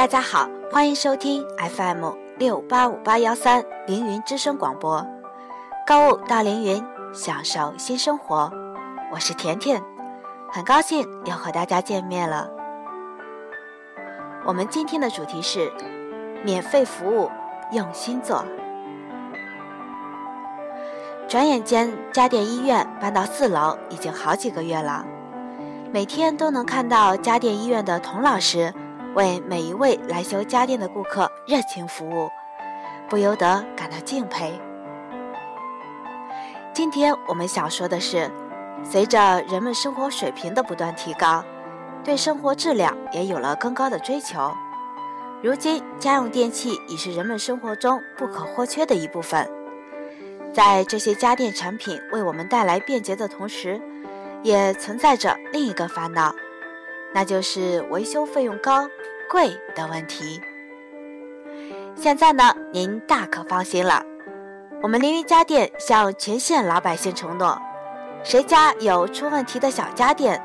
大家好，欢迎收听 FM 六八五八幺三凌云之声广播，购物到凌云，享受新生活。我是甜甜，很高兴又和大家见面了。我们今天的主题是免费服务，用心做。转眼间，家电医院搬到四楼已经好几个月了，每天都能看到家电医院的童老师为每一位来修家电的顾客热情服务，不由得感到敬佩。今天我们想说的是，随着人们生活水平的不断提高，对生活质量也有了更高的追求。如今，家用电器已是人们生活中不可或缺的一部分。在这些家电产品为我们带来便捷的同时，也存在着另一个烦恼，那就是维修费用高、贵的问题。现在呢，您大可放心了，我们凌云家电向全县老百姓承诺，谁家有出问题的小家电，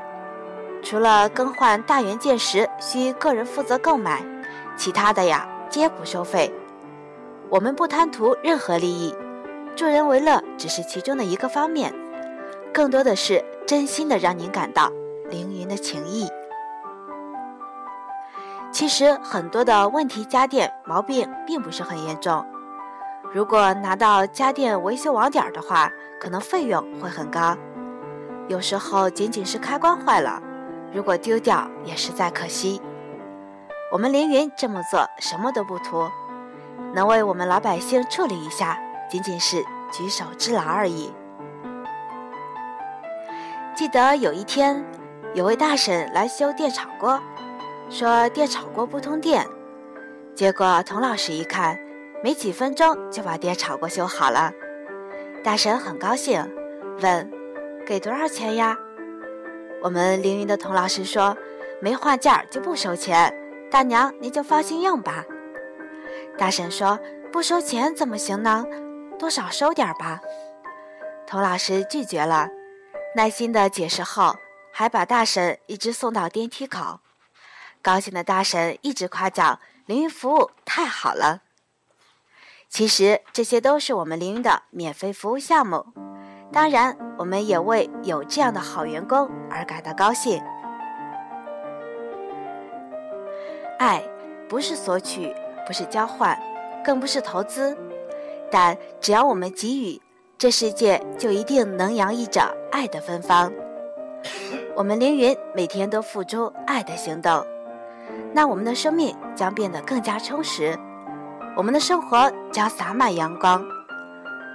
除了更换大元件时需个人负责购买，其他的呀皆不收费。我们不贪图任何利益。助人为乐只是其中的一个方面，更多的是真心的让您感到凌云的情谊。其实很多的问题家电毛病并不是很严重，如果拿到家电维修网点的话，可能费用会很高。有时候仅仅是开关坏了，如果丢掉也实在可惜。我们凌云这么做什么都不图，能为我们老百姓处理一下。仅仅是举手之劳而已。记得有一天，有位大婶来修电炒锅，说电炒锅不通电。结果童老师一看，没几分钟就把电炒锅修好了。大婶很高兴，问：“给多少钱呀？”我们凌云的童老师说：“没换件就不收钱，大娘您就放心用吧。”大婶说：“不收钱怎么行呢？”多少收点吧，童老师拒绝了，耐心的解释后，还把大婶一直送到电梯口。高兴的大婶一直夸奖凌云服务太好了。其实这些都是我们凌云的免费服务项目，当然我们也为有这样的好员工而感到高兴。爱不是索取，不是交换，更不是投资。但只要我们给予，这世界就一定能洋溢着爱的芬芳。我们凌云每天都付出爱的行动，那我们的生命将变得更加充实，我们的生活将洒满阳光，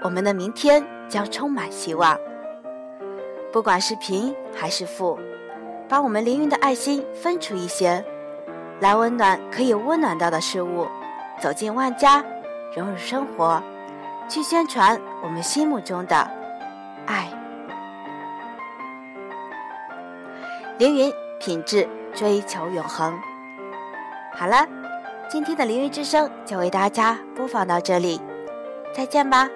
我们的明天将充满希望。不管是贫还是富，把我们凌云的爱心分出一些，来温暖可以温暖到的事物，走进万家，融入生活。去宣传我们心目中的爱，凌云品质追求永恒。好了，今天的凌云之声就为大家播放到这里，再见吧。